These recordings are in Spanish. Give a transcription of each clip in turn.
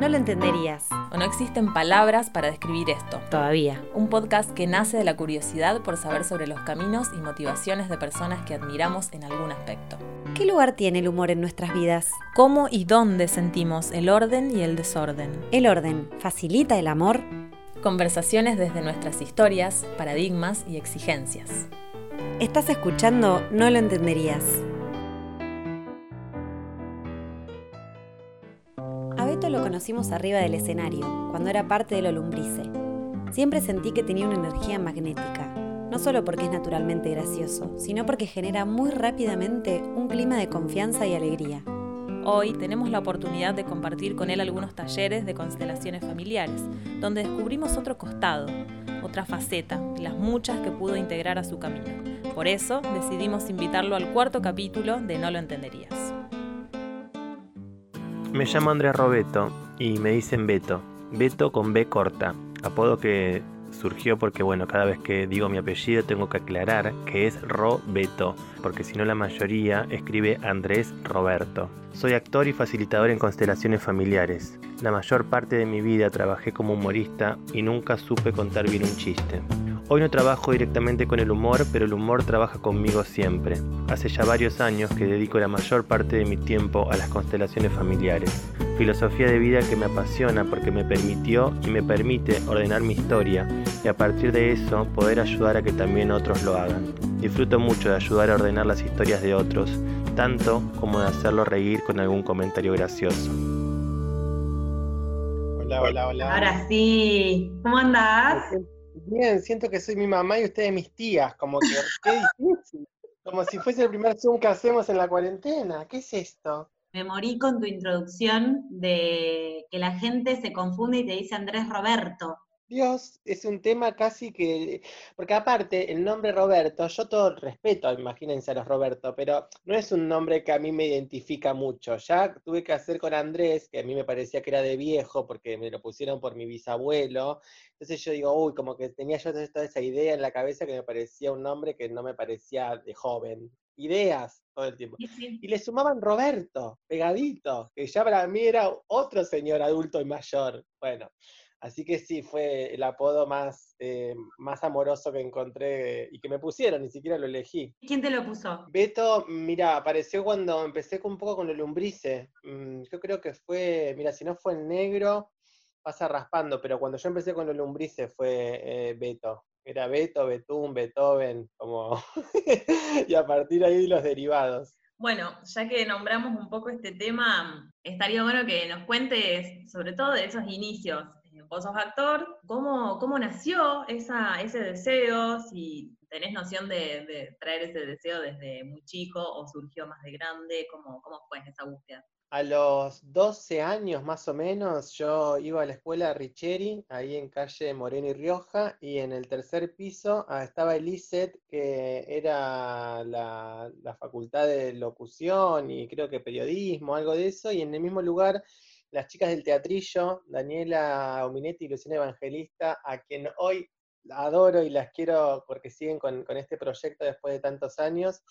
No lo entenderías. O no existen palabras para describir esto. Todavía. Un podcast que nace de la curiosidad por saber sobre los caminos y motivaciones de personas que admiramos en algún aspecto. ¿Qué lugar tiene el humor en nuestras vidas? ¿Cómo y dónde sentimos el orden y el desorden? ¿El orden facilita el amor? Conversaciones desde nuestras historias, paradigmas y exigencias. Estás escuchando No lo entenderías. Beto lo conocimos arriba del escenario, cuando era parte de lo lumbrice. Siempre sentí que tenía una energía magnética, no solo porque es naturalmente gracioso, sino porque genera muy rápidamente un clima de confianza y alegría. Hoy tenemos la oportunidad de compartir con él algunos talleres de constelaciones familiares, donde descubrimos otro costado, otra faceta, las muchas que pudo integrar a su camino. Por eso decidimos invitarlo al cuarto capítulo de No lo entenderías. Me llamo Andrés Robeto y me dicen Beto. Beto con B corta, apodo que surgió porque, bueno, cada vez que digo mi apellido tengo que aclarar que es Robeto, porque si no la mayoría escribe Andrés Roberto. Soy actor y facilitador en constelaciones familiares. La mayor parte de mi vida trabajé como humorista y nunca supe contar bien un chiste. Hoy no trabajo directamente con el humor, pero el humor trabaja conmigo siempre. Hace ya varios años que dedico la mayor parte de mi tiempo a las constelaciones familiares. Filosofía de vida que me apasiona porque me permitió y me permite ordenar mi historia y a partir de eso poder ayudar a que también otros lo hagan. Disfruto mucho de ayudar a ordenar las historias de otros, tanto como de hacerlo reír con algún comentario gracioso. Hola, hola, hola. Ahora sí, ¿cómo andás? Bien, siento que soy mi mamá y ustedes mis tías, como que qué difícil. Como si fuese el primer Zoom que hacemos en la cuarentena. ¿Qué es esto? Me morí con tu introducción de que la gente se confunde y te dice Andrés Roberto. Dios, es un tema casi que, porque aparte el nombre Roberto, yo todo respeto, imagínense a los Roberto, pero no es un nombre que a mí me identifica mucho. Ya tuve que hacer con Andrés, que a mí me parecía que era de viejo, porque me lo pusieron por mi bisabuelo. Entonces yo digo, uy, como que tenía yo toda esa idea en la cabeza que me parecía un nombre que no me parecía de joven. Ideas todo el tiempo. Y le sumaban Roberto, pegadito, que ya para mí era otro señor adulto y mayor. Bueno. Así que sí, fue el apodo más, eh, más amoroso que encontré y que me pusieron, ni siquiera lo elegí. ¿Quién te lo puso? Beto, mira, apareció cuando empecé un poco con el lumbrice. Mm, yo creo que fue, mira, si no fue el negro, pasa raspando, pero cuando yo empecé con el lumbrice fue eh, Beto. Era Beto, Betún, Beethoven, como... y a partir de ahí los derivados. Bueno, ya que nombramos un poco este tema, estaría bueno que nos cuentes sobre todo de esos inicios vos sos actor, ¿cómo, cómo nació esa, ese deseo? Si tenés noción de, traer ese deseo desde muy chico o surgió más de grande, ¿cómo, cómo fue esa búsqueda? A los 12 años más o menos yo iba a la escuela Richeri, ahí en calle Moreno y Rioja, y en el tercer piso ah, estaba el ISET, que era la, la facultad de locución y creo que periodismo, algo de eso, y en el mismo lugar las chicas del teatrillo, Daniela Ominetti y Luciana Evangelista, a quien hoy adoro y las quiero porque siguen con, este proyecto después de tantos años.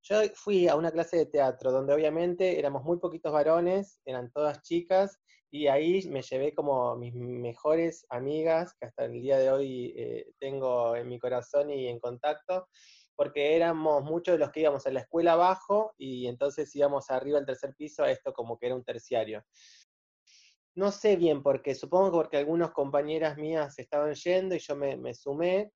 Yo fui a una clase de teatro donde obviamente éramos muy poquitos varones, eran todas chicas, y ahí me llevé como mis mejores amigas, que hasta el día de hoy eh, tengo en mi corazón y en contacto, porque éramos muchos de los que íbamos a la escuela abajo y entonces íbamos arriba al tercer piso, a esto como que era un terciario. No sé bien por qué, supongo que porque algunas compañeras mías estaban yendo y yo me, sumé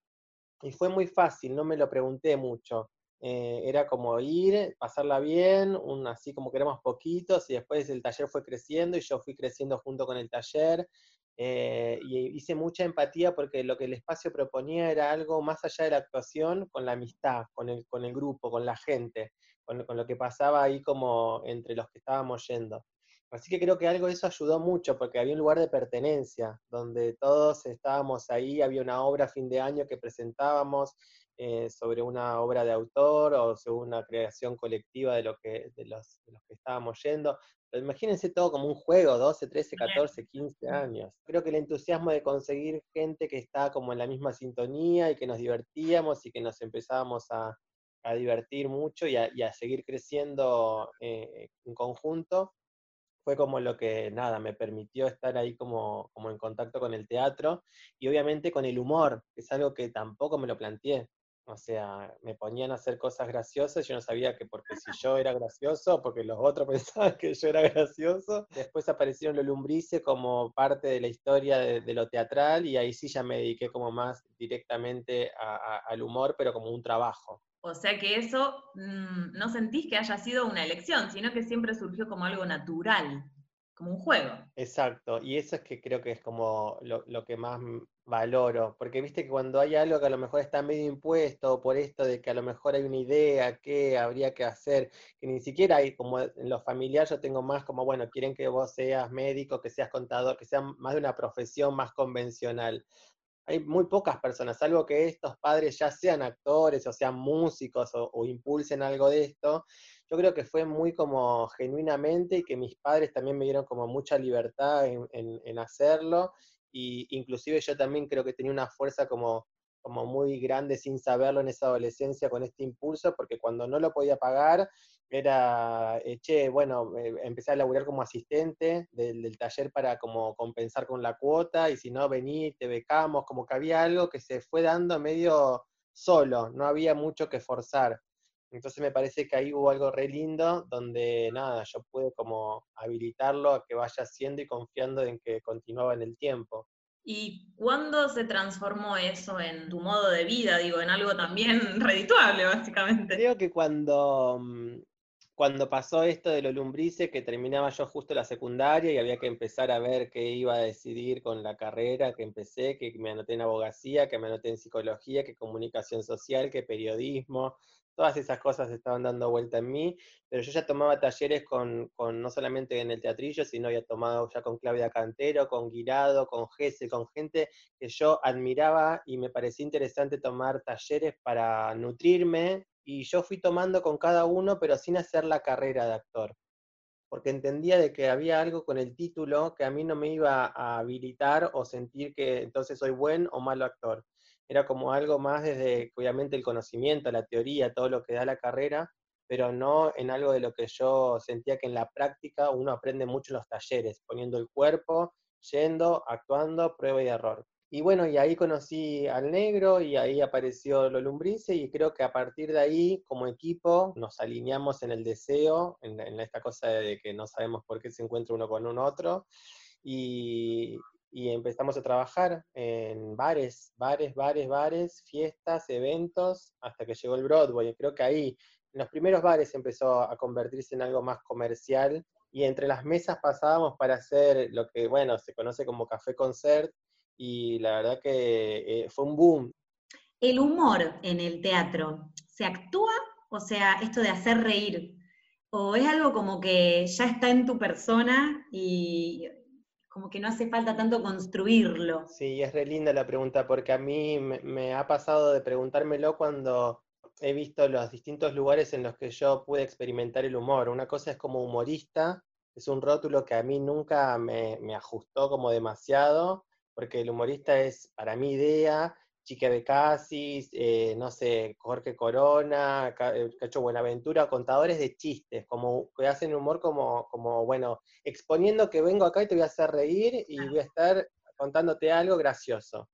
y fue muy fácil, no me lo pregunté mucho. Eh, era como ir, pasarla bien, un, así como que éramos poquitos y después el taller fue creciendo y yo fui creciendo junto con el taller eh, y hice mucha empatía porque lo que el espacio proponía era algo más allá de la actuación con la amistad, con el, grupo, con la gente, con lo que pasaba ahí como entre los que estábamos yendo. Así que creo que algo de eso ayudó mucho, porque había un lugar de pertenencia, donde todos estábamos ahí, había una obra a fin de año que presentábamos eh, sobre una obra de autor o sobre una creación colectiva de, lo que, de, los, de los que estábamos yendo. Pero imagínense todo como un juego, 12, 13, 14, 15 años. Creo que el entusiasmo de conseguir gente que está como en la misma sintonía y que nos divertíamos y que nos empezábamos a, divertir mucho y a, seguir creciendo eh, en conjunto, fue como lo que, nada, me permitió estar ahí como, como en contacto con el teatro y obviamente con el humor, que es algo que tampoco me lo planteé. O sea, me ponían a hacer cosas graciosas, yo no sabía que porque si yo era gracioso, porque los otros pensaban que yo era gracioso. Después aparecieron los lumbrices como parte de la historia de, lo teatral y ahí sí ya me dediqué como más directamente al humor, pero como un trabajo. O sea que eso mm, no sentís que haya sido una elección, sino que siempre surgió como algo natural, como un juego. Exacto, y eso es que creo que es como lo, que más valoro, porque viste que cuando hay algo que a lo mejor está medio impuesto por esto de que a lo mejor hay una idea que habría que hacer, que ni siquiera hay como en lo familiar yo tengo más como, bueno, quieren que vos seas médico, que seas contador, que sea más de una profesión más convencional. Hay muy pocas personas, salvo que estos padres ya sean actores o sean músicos o, impulsen algo de esto, yo creo que fue muy como genuinamente y que mis padres también me dieron como mucha libertad en, en hacerlo y inclusive yo también creo que tenía una fuerza como, como muy grande sin saberlo en esa adolescencia con este impulso, porque cuando no lo podía pagar era, eh, che, bueno, eh, empecé a laburar como asistente del, taller para como compensar con la cuota, y si no, vení, te becamos, como que había algo que se fue dando medio solo, no había mucho que forzar. Entonces me parece que ahí hubo algo re lindo donde nada, yo pude como habilitarlo a que vaya haciendo y confiando en que continuaba en el tiempo. ¿Y cuándo se transformó eso en tu modo de vida? Digo, en algo también redituable, básicamente. Creo que cuando, mm, cuando pasó esto de los lumbrices, que terminaba yo justo la secundaria y había que empezar a ver qué iba a decidir con la carrera que empecé, que me anoté en abogacía, que me anoté en psicología, que comunicación social, que periodismo, todas esas cosas estaban dando vuelta en mí, pero yo ya tomaba talleres con, no solamente en el teatrillo, sino había tomado ya con Claudia Cantero, con Guirado, con Gese, con gente que yo admiraba y me parecía interesante tomar talleres para nutrirme, y yo fui tomando con cada uno, pero sin hacer la carrera de actor, porque entendía de que había algo con el título que a mí no me iba a habilitar o sentir que entonces soy buen o malo actor era como algo más desde, obviamente, el conocimiento, la teoría, todo lo que da la carrera, pero no en algo de lo que yo sentía que en la práctica uno aprende mucho en los talleres, poniendo el cuerpo, yendo, actuando, prueba y error. Y bueno, y ahí conocí al negro y ahí apareció lo lumbrice y creo que a partir de ahí, como equipo, nos alineamos en el deseo, en, esta cosa de que no sabemos por qué se encuentra uno con un otro. Y, y empezamos a trabajar en bares, bares, bares, bares, fiestas, eventos, hasta que llegó el Broadway. Creo que ahí, en los primeros bares empezó a convertirse en algo más comercial y entre las mesas pasábamos para hacer lo que, bueno, se conoce como café concert y la verdad que eh, fue un boom. El humor en el teatro, ¿se actúa? O sea, esto de hacer reír, ¿o es algo como que ya está en tu persona y como que no hace falta tanto construirlo. Sí, es re linda la pregunta, porque a mí me, ha pasado de preguntármelo cuando he visto los distintos lugares en los que yo pude experimentar el humor. Una cosa es como humorista, es un rótulo que a mí nunca me, me ajustó como demasiado, porque el humorista es para mi idea Chique de Casis, eh, no sé, Jorge Corona, eh, Cacho Buenaventura, contadores de chistes, como que hacen humor como, como, bueno, exponiendo que vengo acá y te voy a hacer reír y voy a estar contándote algo gracioso.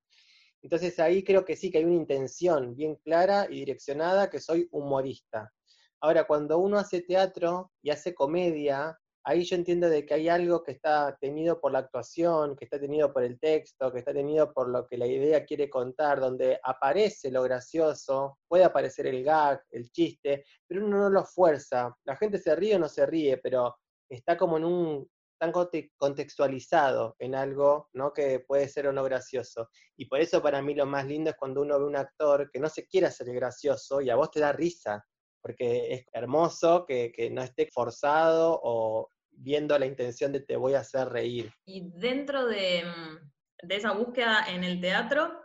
Entonces ahí creo que sí que hay una intención bien clara y direccionada que soy humorista. Ahora, cuando uno hace teatro y hace comedia, ahí yo entiendo de que hay algo que está tenido por la actuación, que está tenido por el texto, que está tenido por lo que la idea quiere contar, donde aparece lo gracioso, puede aparecer el gag, el chiste, pero uno no lo fuerza. La gente se ríe o no se ríe, pero está como en un tan contextualizado en algo, ¿no? Que puede ser o no gracioso. Y por eso para mí lo más lindo es cuando uno ve un actor que no se quiere hacer gracioso y a vos te da risa, porque es hermoso que, que, no esté forzado o viendo la intención de te voy a hacer reír. Y dentro de, mm, de esa búsqueda en el teatro,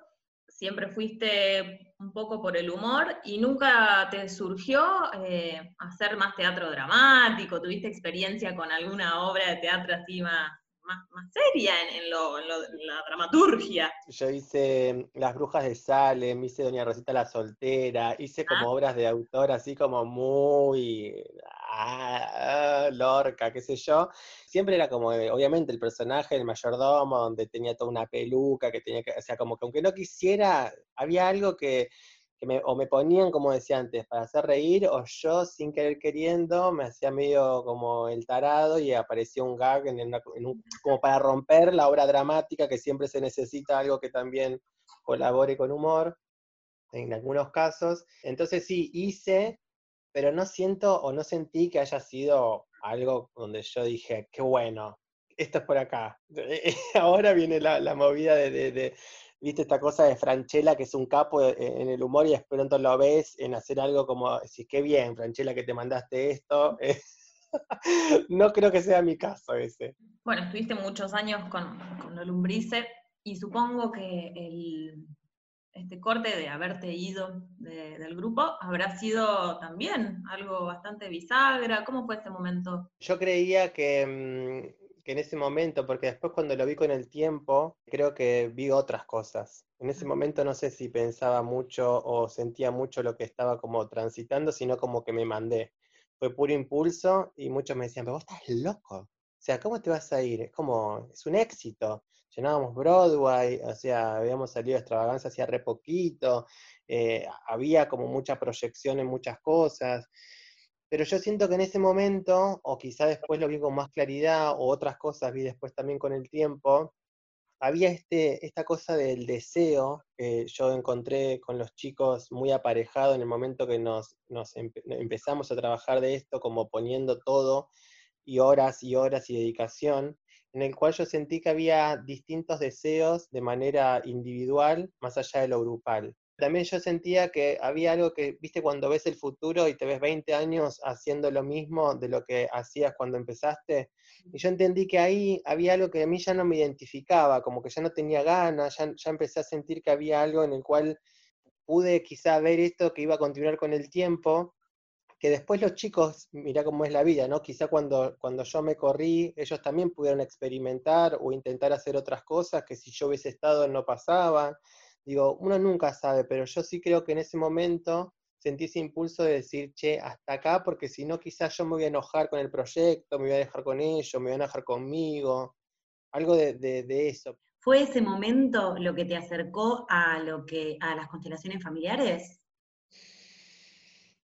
siempre fuiste un poco por el humor y nunca te surgió eh, hacer más teatro dramático, tuviste experiencia con alguna obra de teatro así más, más, seria en, la dramaturgia. Yo hice Las Brujas de Salem, hice Doña Rosita la Soltera, hice como ah. obras de autor así como muy ah, Lorca, qué sé yo. Siempre era como, eh, obviamente, el personaje, el mayordomo, donde tenía toda una peluca, que tenía que, o sea, como que aunque no quisiera, había algo que, me, o me ponían, como decía antes, para hacer reír, o yo, sin querer queriendo, me hacía medio como el tarado y aparecía un gag en, como para romper la obra dramática, que siempre se necesita algo que también colabore con humor en algunos casos. Entonces sí, hice, pero no siento o no sentí que haya sido algo donde yo dije, qué bueno, esto es por acá. Ahora viene la, movida de, viste, esta cosa de Franchella, que es un capo e, en el humor y de pronto lo ves en hacer algo como, decís, qué bien, Franchella, que te mandaste esto. no creo que sea mi caso ese. Bueno, estuviste muchos años con, con Lombrice y supongo que el, este corte de haberte ido del grupo habrá sido también algo bastante bisagra. ¿Cómo fue ese momento? Yo creía que, mm, que, en ese momento, porque después cuando lo vi con el tiempo, creo que vi otras cosas. En ese momento no sé si pensaba mucho o sentía mucho lo que estaba como transitando, sino como que me mandé. Fue puro impulso y muchos me decían, pero vos estás loco. O sea, ¿cómo te vas a ir? Es como, es un éxito llenábamos Broadway, o sea, habíamos salido de extravaganza hacía re poquito, eh, había como mucha proyección en muchas cosas, pero yo siento que en ese momento, o quizá después lo vi con más claridad, o otras cosas vi después también con el tiempo, había este, esta cosa del deseo que yo encontré con los chicos muy aparejado en el momento que nos, nos empezamos a trabajar de esto, como poniendo todo y horas y horas y dedicación, en el cual yo sentí que había distintos deseos de manera individual, más allá de lo grupal. También yo sentía que había algo que, viste, cuando ves el futuro y te ves 20 años haciendo lo mismo de lo que hacías cuando empezaste, y yo entendí que ahí había algo que a mí ya no me identificaba, como que ya no tenía ganas, ya, ya empecé a sentir que había algo en el cual pude quizá ver esto que iba a continuar con el tiempo, que después los chicos, mira cómo es la vida, ¿no? Quizá cuando, cuando yo me corrí, ellos también pudieron experimentar o intentar hacer otras cosas que si yo hubiese estado no pasaban. Digo, uno nunca sabe, pero yo sí creo que en ese momento sentí ese impulso de decir, che, hasta acá, porque si no, quizás yo me voy a enojar con el proyecto, me voy a dejar con ellos, me voy a enojar conmigo, algo de, de eso. ¿Fue ese momento lo que te acercó a lo que a las constelaciones familiares?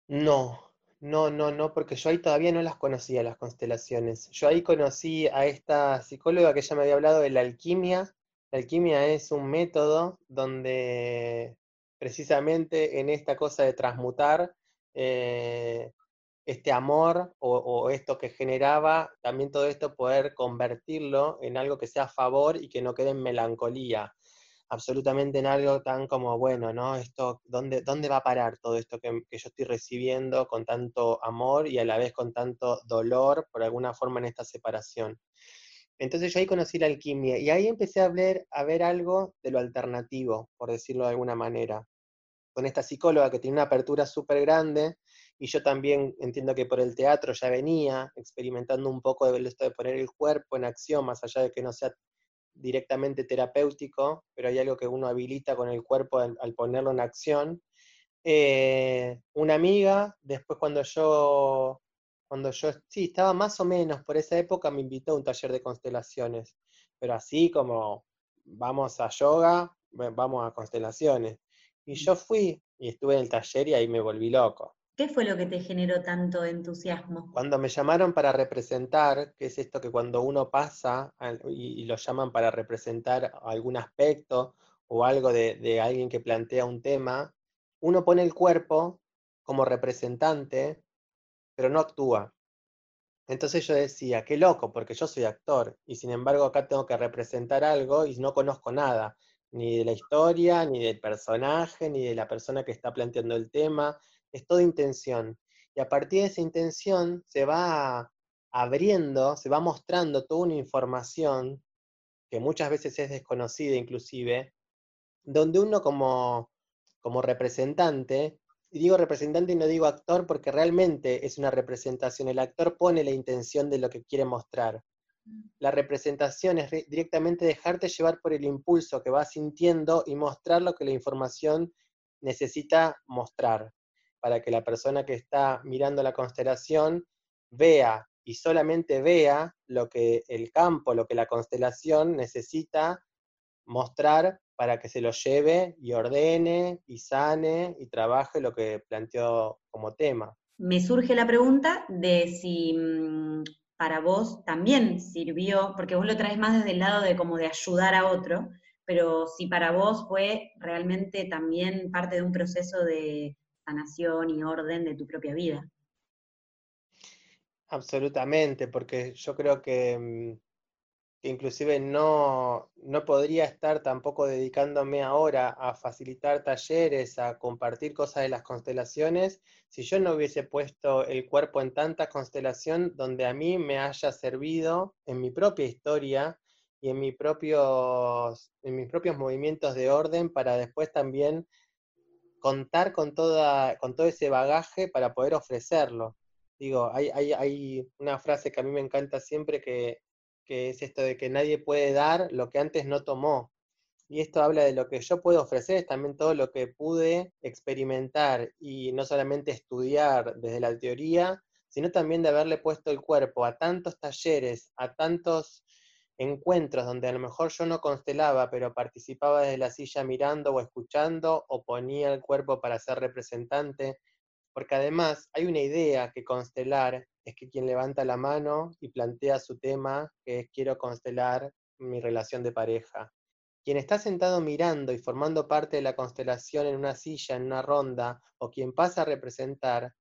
No, no, no, no, porque yo ahí todavía no las conocía, las constelaciones. Yo ahí conocí a esta psicóloga que ya me había hablado de la alquimia. La alquimia es un método donde precisamente en esta cosa de transmutar eh, este amor o, o, esto que generaba, también todo esto poder convertirlo en algo que sea a favor y que no quede en melancolía absolutamente en algo tan como, bueno, ¿no? Esto, ¿dónde, dónde va a parar todo esto que, que, yo estoy recibiendo con tanto amor y a la vez con tanto dolor, por alguna forma, en esta separación? Entonces yo ahí conocí la alquimia y ahí empecé a ver, a ver algo de lo alternativo, por decirlo de alguna manera. Con esta psicóloga que tiene una apertura súper grande y yo también entiendo que por el teatro ya venía experimentando un poco de esto de poner el cuerpo en acción, más allá de que no sea directamente terapéutico, pero hay algo que uno habilita con el cuerpo al, ponerlo en acción. Eh, una amiga, después cuando yo, cuando yo, estaba más o menos por esa época, me invitó a un taller de constelaciones, pero así como vamos a yoga, vamos a constelaciones. Y yo fui y estuve en el taller y ahí me volví loco. ¿Qué fue lo que te generó tanto entusiasmo? Cuando me llamaron para representar, que es esto que cuando uno pasa y, lo llaman para representar algún aspecto o algo de, alguien que plantea un tema, uno pone el cuerpo como representante, pero no actúa. Entonces yo decía, qué loco, porque yo soy actor y sin embargo acá tengo que representar algo y no conozco nada, ni de la historia, ni del personaje, ni de la persona que está planteando el tema, es toda intención. Y a partir de esa intención se va abriendo, se va mostrando toda una información que muchas veces es desconocida inclusive, donde uno como, como representante, y digo representante y no digo actor porque realmente es una representación, el actor pone la intención de lo que quiere mostrar. Mm. La representación es directamente dejarte llevar por el impulso que vas sintiendo y mostrar lo que la información necesita mostrar para que la persona que está mirando la constelación vea y solamente vea lo que el campo, lo que la constelación necesita mostrar para que se lo lleve y ordene y sane y trabaje lo que planteó como tema. Me surge la pregunta de si mm, para vos también sirvió, porque vos lo traes más desde el lado de como de ayudar a otro, pero si para vos fue realmente también parte de un proceso de sanación y orden de tu propia vida. Absolutamente, porque yo creo que, mm, inclusive no, no podría estar tampoco dedicándome ahora a facilitar talleres, a compartir cosas de las constelaciones, si yo no hubiese puesto el cuerpo en tanta constelación donde a mí me haya servido en mi propia historia y en, en mis propios movimientos de orden para después también contar con, toda, con todo ese bagaje para poder ofrecerlo. Digo, hay, hay, hay una frase que a mí me encanta siempre que, que es esto de que nadie puede dar lo que antes no tomó. Y esto habla de lo que yo puedo ofrecer, es también todo lo que pude experimentar y no solamente estudiar desde la teoría, sino también de haberle puesto el cuerpo a tantos talleres, a tantos encuentros donde a lo mejor yo no constelaba, pero participaba desde la silla mirando o escuchando o ponía el cuerpo para ser representante, porque además hay una idea que constelar es que quien levanta la mano y plantea su tema, que es quiero constelar mi relación de pareja. Quien está sentado mirando y formando parte de la constelación en una silla, en una ronda, o quien pasa a representar,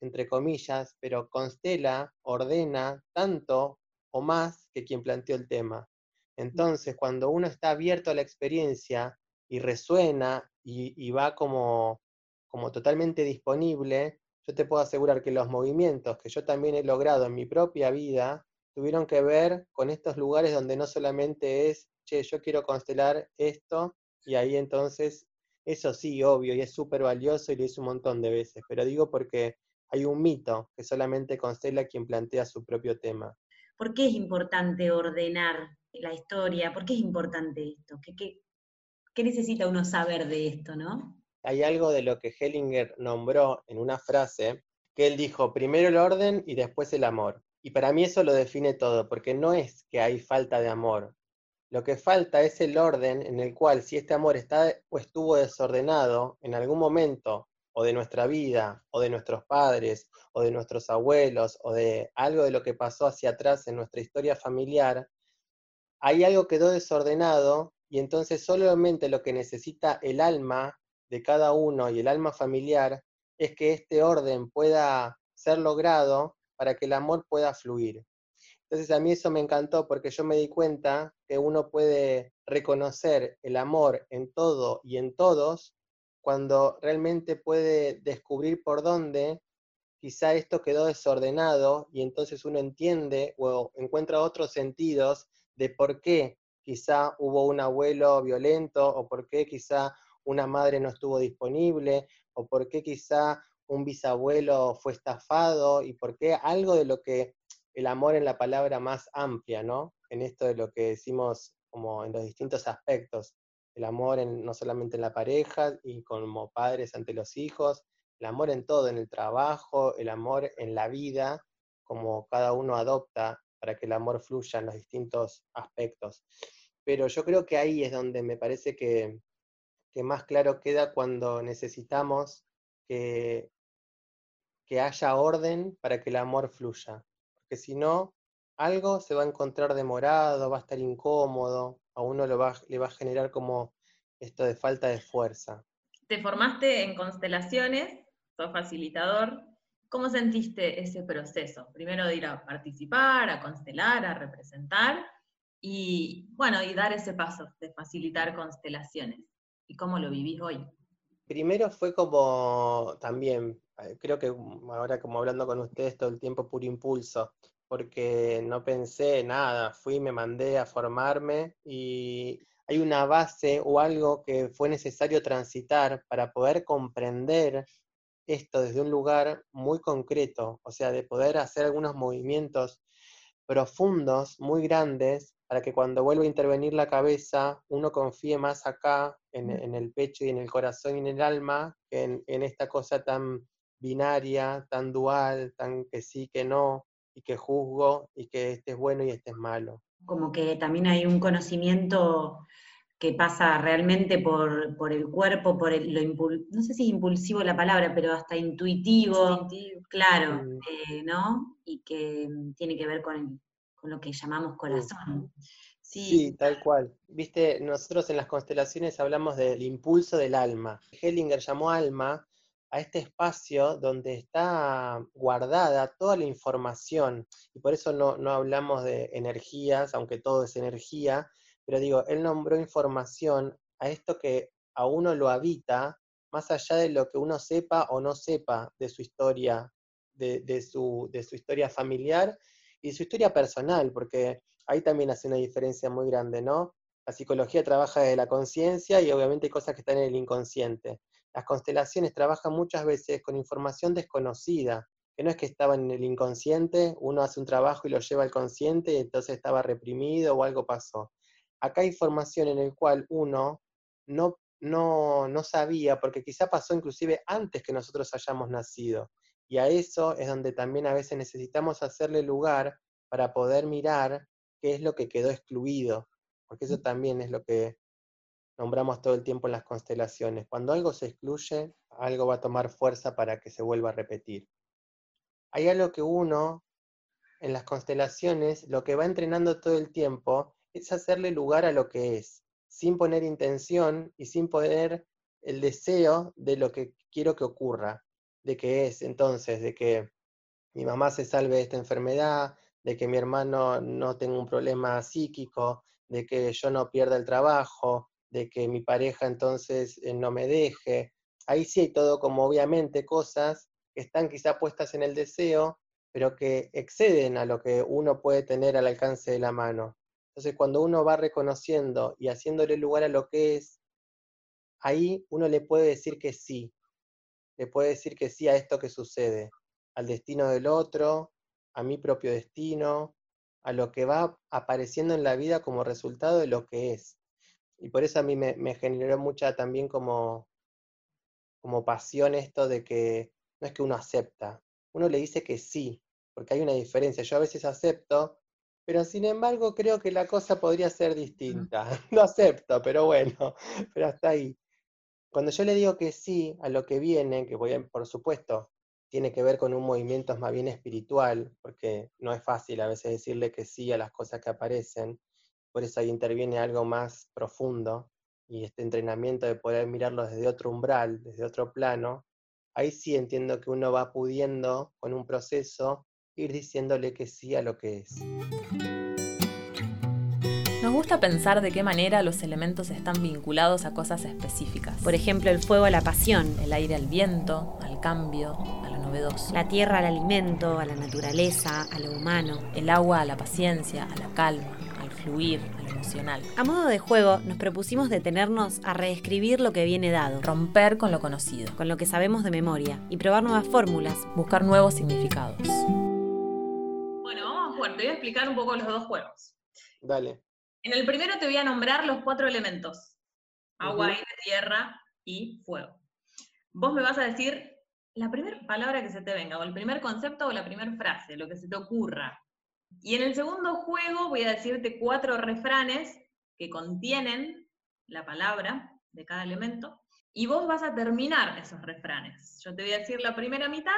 entre comillas, pero constela, ordena tanto o más que quien planteó el tema. Entonces, cuando uno está abierto a la experiencia y resuena y, va como, como totalmente disponible, yo te puedo asegurar que los movimientos que yo también he logrado en mi propia vida tuvieron que ver con estos lugares donde no solamente es, che, yo quiero constelar esto, y ahí entonces, eso sí, obvio, y es súper valioso y lo hice un montón de veces, pero digo porque hay un mito que solamente constela quien plantea su propio tema. ¿Por qué es importante ordenar la historia? ¿Por qué es importante esto? ¿Qué, necesita uno saber de esto, no? Hay algo de lo que Hellinger nombró en una frase, que él dijo, primero el orden y después el amor. Y para mí eso lo define todo, porque no es que hay falta de amor. Lo que falta es el orden en el cual si este amor está o estuvo desordenado en algún momento o de nuestra vida, o de nuestros padres, o de nuestros abuelos, o de algo de lo que pasó hacia atrás en nuestra historia familiar, hay algo quedó desordenado y entonces solamente lo que necesita el alma de cada uno y el alma familiar es que este orden pueda ser logrado para que el amor pueda fluir. Entonces a mí eso me encantó porque yo me di cuenta que uno puede reconocer el amor en todo y en todos cuando realmente puede descubrir por dónde quizá esto quedó desordenado y entonces uno entiende o encuentra otros sentidos de por qué quizá hubo un abuelo violento o por qué quizá una madre no estuvo disponible o por qué quizá un bisabuelo fue estafado y por qué algo de lo que el amor en la palabra más amplia, ¿no? En esto de lo que decimos como en los distintos aspectos, el amor no solamente en la pareja y como padres ante los hijos, el amor en todo, en el trabajo, el amor en la vida, como cada uno adopta para que el amor fluya en los distintos aspectos. Pero yo creo que ahí es donde me parece que, que más claro queda cuando necesitamos que, que haya orden para que el amor fluya. Porque si no, algo se va a encontrar demorado, va a estar incómodo, a uno lo va, le va a generar como esto de falta de fuerza. Te formaste en constelaciones, sos facilitador. ¿Cómo sentiste ese proceso? Primero de ir a participar, a constelar, a representar y, bueno, y dar ese paso de facilitar constelaciones. ¿Y cómo lo vivís hoy? Primero fue como también, eh, creo que ahora como hablando con ustedes todo el tiempo puro impulso porque no pensé nada, fui, me mandé a formarme y hay una base o algo que fue necesario transitar para poder comprender esto desde un lugar muy concreto, o sea, de poder hacer algunos movimientos profundos, muy grandes, para que cuando vuelva a intervenir la cabeza, uno confíe más acá, en, el pecho y en el corazón y en el alma, que en, en esta cosa tan binaria, tan dual, tan que sí, que no, y que juzgo y que este es bueno y este es malo. Como que también hay un conocimiento que pasa realmente por, el cuerpo, por el, lo no sé si es impulsivo la palabra, pero hasta intuitivo, claro, mm. eh, ¿no? Y que tiene que ver con, con lo que llamamos corazón. Sí. tal cual. Viste, nosotros en las constelaciones hablamos del impulso del alma. Hellinger llamó alma a este espacio donde está guardada toda la información. Y por eso no, no hablamos de energías, aunque todo es energía, pero digo, él nombró información a esto que a uno lo habita, más allá de lo que uno sepa o no sepa de su historia, de, su, de su historia familiar y de su historia personal, porque ahí también hace una diferencia muy grande, ¿no? La psicología trabaja desde la conciencia y obviamente hay cosas que están en el inconsciente. Las constelaciones trabajan muchas veces con información desconocida, que no es que estaba en el inconsciente, uno hace un trabajo y lo lleva al consciente y entonces estaba reprimido o algo pasó. Acá hay información en el cual uno no, no, no sabía, porque quizá pasó inclusive antes que nosotros hayamos nacido. Y a eso es donde también a veces necesitamos hacerle lugar para poder mirar qué es lo que quedó excluido, porque eso también es lo que nombramos todo el tiempo en las constelaciones. Cuando algo se excluye, algo va a tomar fuerza para que se vuelva a repetir. Hay algo que uno, en las constelaciones, lo que va entrenando todo el tiempo es hacerle lugar a lo que es, sin poner intención y sin poner el deseo de lo que quiero que ocurra, de que es entonces, de que mi mamá se salve de esta enfermedad, de que mi hermano no tenga un problema psíquico, de que yo no pierda el trabajo, de que mi pareja entonces eh, no me deje. Ahí sí hay todo como obviamente cosas que están quizá puestas en el deseo, pero que exceden a lo que uno puede tener al alcance de la mano. Entonces cuando uno va reconociendo y haciéndole lugar a lo que es, ahí uno le puede decir que sí, le puede decir que sí a esto que sucede, al destino del otro, a mi propio destino, a lo que va apareciendo en la vida como resultado de lo que es. Y por eso a mí me, generó mucha también como, como pasión esto de que no es que uno acepta, uno le dice que sí, porque hay una diferencia. Yo a veces acepto, pero sin embargo creo que la cosa podría ser distinta. No acepto, pero bueno, pero hasta ahí. Cuando yo le digo que sí a lo que viene, que voy a, por supuesto, tiene que ver con un movimiento más bien espiritual, porque no es fácil a veces decirle que sí a las cosas que aparecen, por eso ahí interviene algo más profundo y este entrenamiento de poder mirarlo desde otro umbral, desde otro plano, ahí sí entiendo que uno va pudiendo con un proceso ir diciéndole que sí a lo que es. Nos gusta pensar de qué manera los elementos están vinculados a cosas específicas. Por ejemplo, el fuego a la pasión, el aire al viento, al cambio, la tierra al alimento, a la naturaleza, a lo humano. El agua a la paciencia, a la calma, al fluir, a lo emocional. A modo de juego, nos propusimos detenernos a reescribir lo que viene dado. Romper con lo conocido. Con lo que sabemos de memoria. Y probar nuevas fórmulas. Buscar nuevos significados. Bueno, vamos a jugar. Te voy a explicar un poco los dos juegos. Dale. En el primero te voy a nombrar los cuatro elementos. Agua, aire, tierra y fuego. Vos me vas a decir la primera palabra que se te venga, o el primer concepto o la primera frase, lo que se te ocurra. Y en el segundo juego voy a decirte cuatro refranes que contienen la palabra de cada elemento, y vos vas a terminar esos refranes. Yo te voy a decir la primera mitad,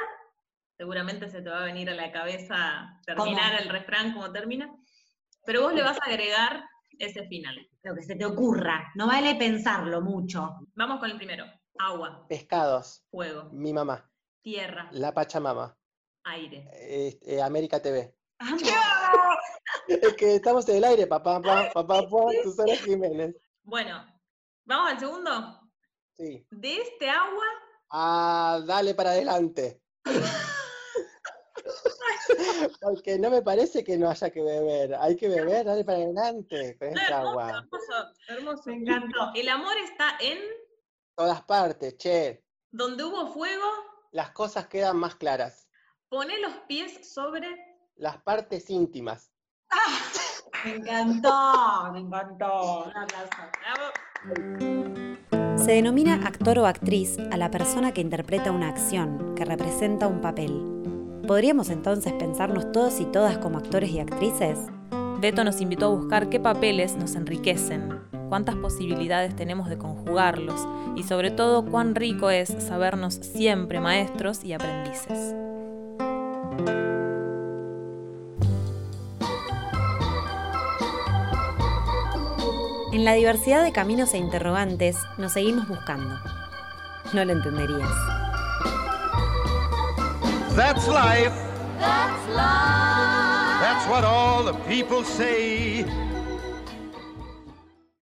seguramente se te va a venir a la cabeza terminar el refrán como termina, pero vos le vas a agregar ese final. Lo que se te ocurra, no vale pensarlo mucho. Vamos con el primero. Agua. Pescados. Fuego. Mi mamá. Tierra. La Pachamama. Aire. Este, América TV. es que estamos en el aire, papá, papá, papá, papá Susana Jiménez. Bueno, ¿vamos al segundo? Sí. De este agua. Ah, dale para adelante. Porque no me parece que no haya que beber. Hay que beber, dale para adelante con esta agua. Hermoso, hermoso, me encantó. El amor está en todas partes, che. Donde hubo fuego, las cosas quedan más claras. Pone los pies sobre las partes íntimas. ¡Ah! Me encantó, me encantó. Se denomina actor o actriz a la persona que interpreta una acción, que representa un papel. ¿podríamos entonces pensarnos todos y todas como actores y actrices? Beto nos invitó a buscar qué papeles nos enriquecen, cuántas posibilidades tenemos de conjugarlos y sobre todo cuán rico es sabernos siempre maestros y aprendices. En la diversidad de caminos e interrogantes nos seguimos buscando. No lo entenderías. That's life. That's life. That's what all the people say.